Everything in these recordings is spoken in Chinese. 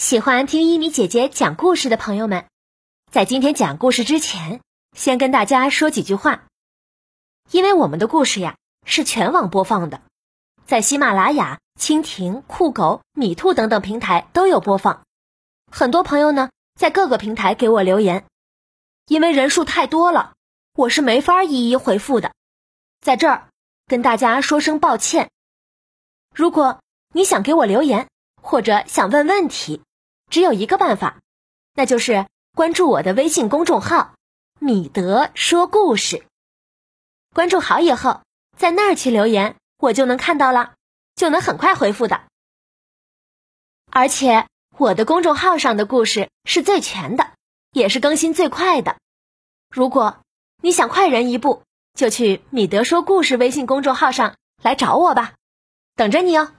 喜欢听一米姐姐讲故事的朋友们，在今天讲故事之前，先跟大家说几句话。因为我们的故事呀是全网播放的，在喜马拉雅、蜻蜓、酷狗、米兔等等平台都有播放。很多朋友呢在各个平台给我留言，因为人数太多了，我是没法一一回复的，在这儿跟大家说声抱歉。如果你想给我留言，或者想问问题。只有一个办法，那就是关注我的微信公众号“米德说故事”。关注好以后，在那儿去留言，我就能看到了，就能很快回复的。而且我的公众号上的故事是最全的，也是更新最快的。如果你想快人一步，就去“米德说故事”微信公众号上来找我吧，等着你哦。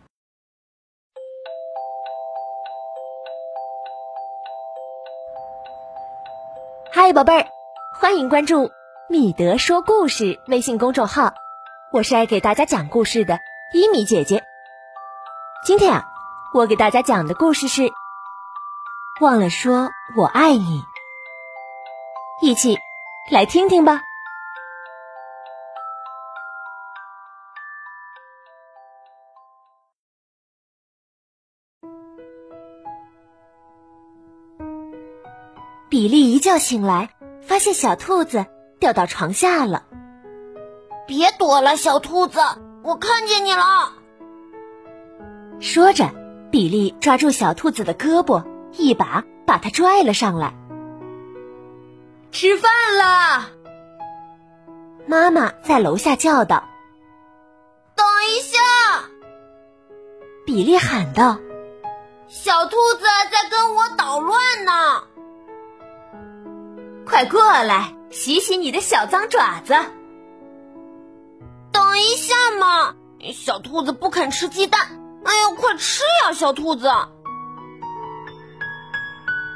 宝贝儿，欢迎关注“米德说故事”微信公众号，我是爱给大家讲故事的伊米姐姐。今天啊，我给大家讲的故事是《忘了说我爱你》，一起来听听吧。比利一觉醒来，发现小兔子掉到床下了。别躲了，小兔子，我看见你了。说着，比利抓住小兔子的胳膊，一把把它拽了上来。吃饭了，妈妈在楼下叫道：“等一下！”比利喊道：“小兔子在跟我捣乱呢。”快过来，洗洗你的小脏爪子。等一下嘛，小兔子不肯吃鸡蛋。哎呀，快吃呀，小兔子！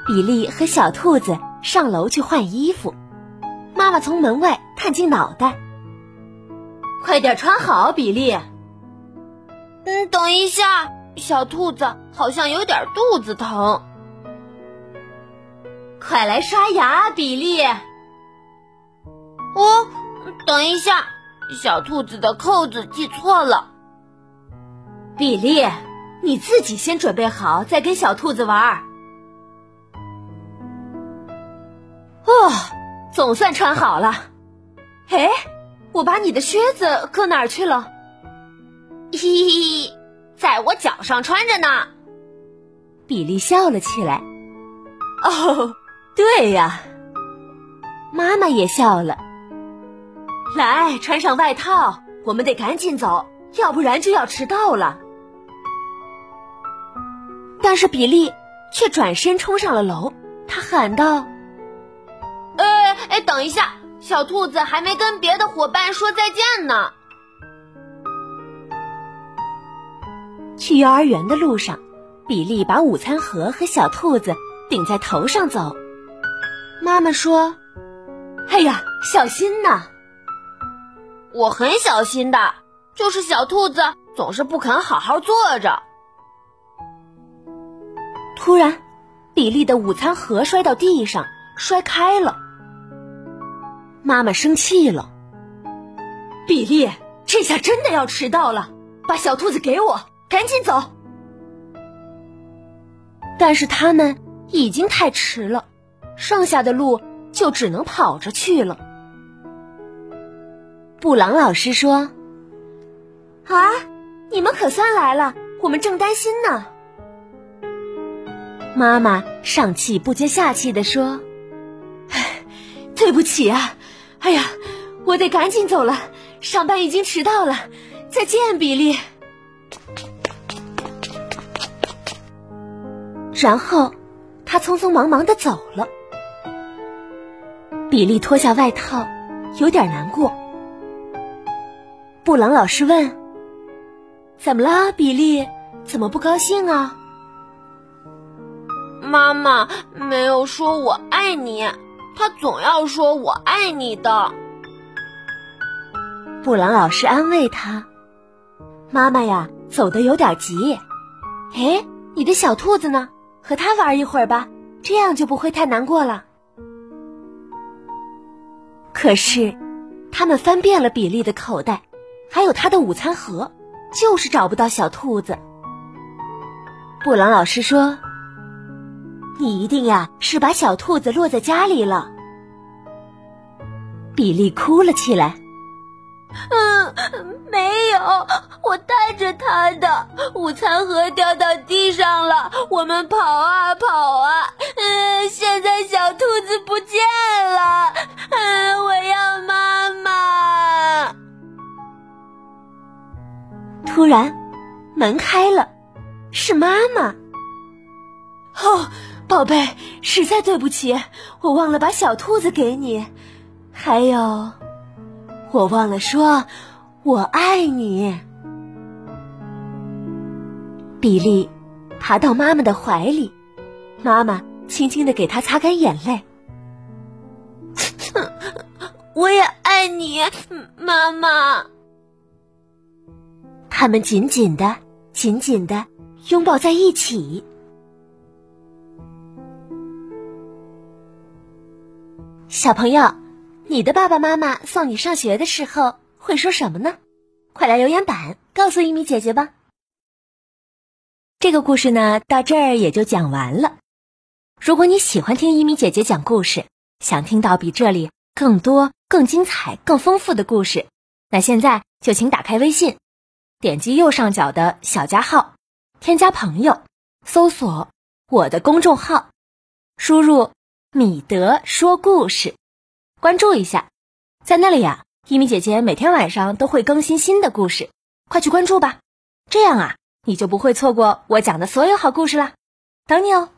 比利和小兔子上楼去换衣服，妈妈从门外探进脑袋：“快点穿好，比利。”嗯，等一下，小兔子好像有点肚子疼。快来刷牙，比利！哦，等一下，小兔子的扣子系错了。比利，你自己先准备好，再跟小兔子玩。哦，总算穿好了。哎，我把你的靴子搁哪儿去了？嘿嘿，在我脚上穿着呢。比利笑了起来。哦。对呀，妈妈也笑了。来，穿上外套，我们得赶紧走，要不然就要迟到了。但是比利却转身冲上了楼，他喊道：“哎哎，等一下，小兔子还没跟别的伙伴说再见呢。”去幼儿园的路上，比利把午餐盒和小兔子顶在头上走。妈妈说：“哎呀，小心呐！我很小心的，就是小兔子总是不肯好好坐着。”突然，比利的午餐盒摔到地上，摔开了。妈妈生气了：“比利，这下真的要迟到了！把小兔子给我，赶紧走！”但是他们已经太迟了。剩下的路就只能跑着去了。布朗老师说：“啊，你们可算来了，我们正担心呢。”妈妈上气不接下气的说：“对不起啊，哎呀，我得赶紧走了，上班已经迟到了。再见，比利。”然后他匆匆忙忙的走了。比利脱下外套，有点难过。布朗老师问：“怎么了，比利？怎么不高兴啊？”妈妈没有说我爱你，她总要说我爱你的。布朗老师安慰他：“妈妈呀，走的有点急。哎，你的小兔子呢？和它玩一会儿吧，这样就不会太难过了。可是，他们翻遍了比利的口袋，还有他的午餐盒，就是找不到小兔子。布朗老师说：“你一定呀是把小兔子落在家里了。”比利哭了起来。嗯，没有，我带着他的午餐盒掉到地上了。我们跑啊，突然，门开了，是妈妈。哦，宝贝，实在对不起，我忘了把小兔子给你，还有。我忘了说，我爱你。比利爬到妈妈的怀里，妈妈轻轻的给他擦干眼泪。我也爱你，妈妈。他们紧紧的、紧紧的拥抱在一起。小朋友。你的爸爸妈妈送你上学的时候会说什么呢？快来留言板告诉一米姐姐吧。这个故事呢，到这儿也就讲完了。如果你喜欢听一米姐姐讲故事，想听到比这里更多、更精彩、更丰富的故事，那现在就请打开微信，点击右上角的小加号，添加朋友，搜索我的公众号，输入“米德说故事”。关注一下，在那里呀，一米姐姐每天晚上都会更新新的故事，快去关注吧，这样啊，你就不会错过我讲的所有好故事啦，等你哦。